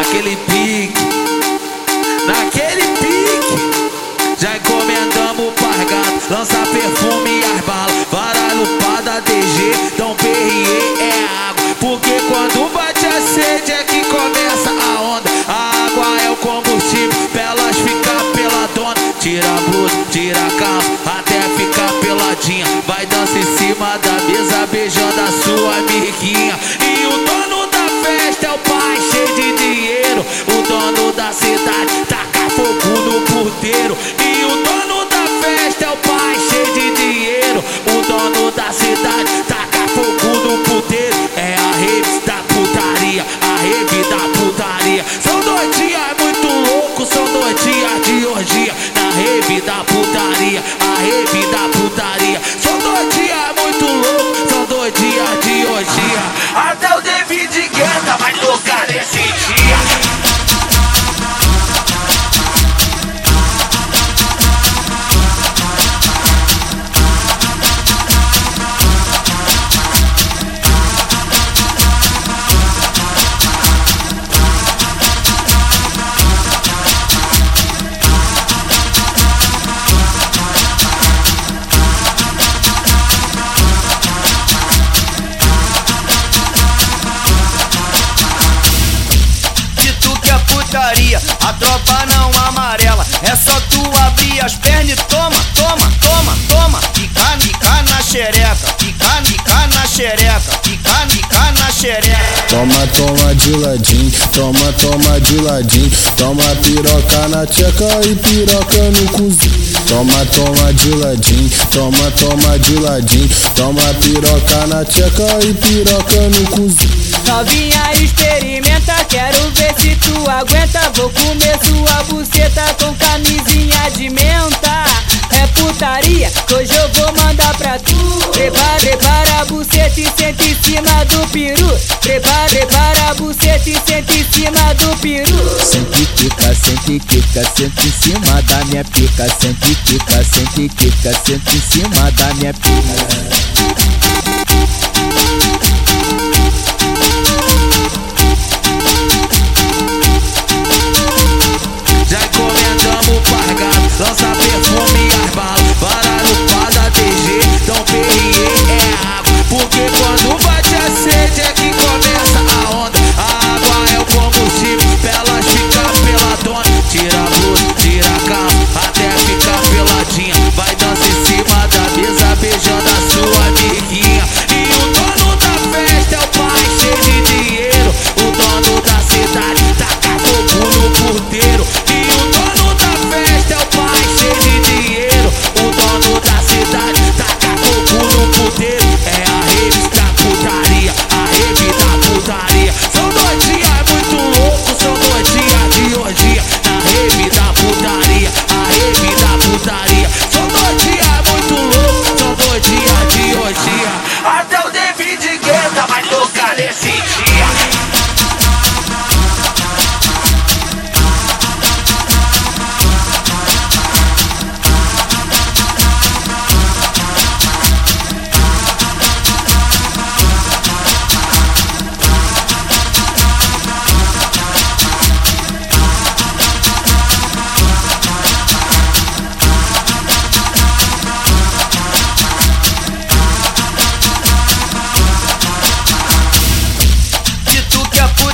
naquele pique, naquele pique. Já encomendamos o pargato, lança perfume e as balas. I know a tropa não amarela. É só tu abrir as pernas e toma, toma, toma, toma. Fica, fica na xereca, fica, fica na xereca, fica, fica na xereca. Toma, toma de ladinho, toma, toma de ladinho. Toma piroca na tcheca e piroca no cozinho. Toma, toma de ladinho, toma, toma de ladinho. Toma piroca na tcheca e piroca no cozinho. Novinha experimenta, quero ver se tu aguenta. Vou comer sua buceta com camisinha de menta. É putaria, hoje eu vou mandar pra tu. Prepara, prepara a buceta e senta em cima do peru. Prepara, prepara a buceta e senta em cima do peru. Sente quica, sente quica, sente em cima da minha pica. Sente quica, sente quica, sente em cima da minha pica. quando vai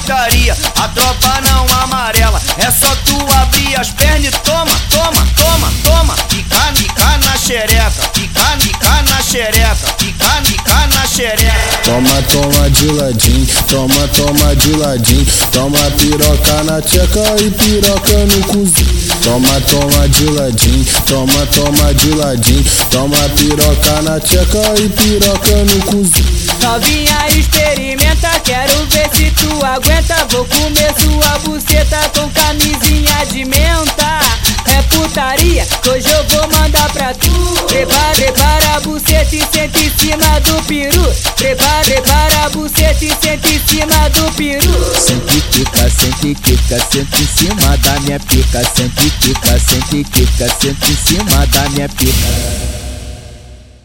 putaria, a tropa não amarela. É só tu abrir as pernas e toma, toma, toma, toma. Fica, fica na xereca, fica, fica na xereca, fica, fica na xereca. Toma, toma de ladinho, toma, toma de ladinho. Toma piroca na tcheca e piroca no cozinho. Toma, toma de ladinho, toma, toma de ladinho. Toma piroca na tcheca e piroca no cozinho. Novinha experimenta, quero ver se tu aguenta. Vou comer sua buceta com camisinha de menta. É putaria, hoje eu vou mandar pra tu. Prepara, prepara a buceta e senta em cima do peru. Prepara, prepara a buceta e senta em cima do peru. Sente quica, sente quica, sente em cima da minha pica. Sente quica, sente quica, sente em cima da minha pica.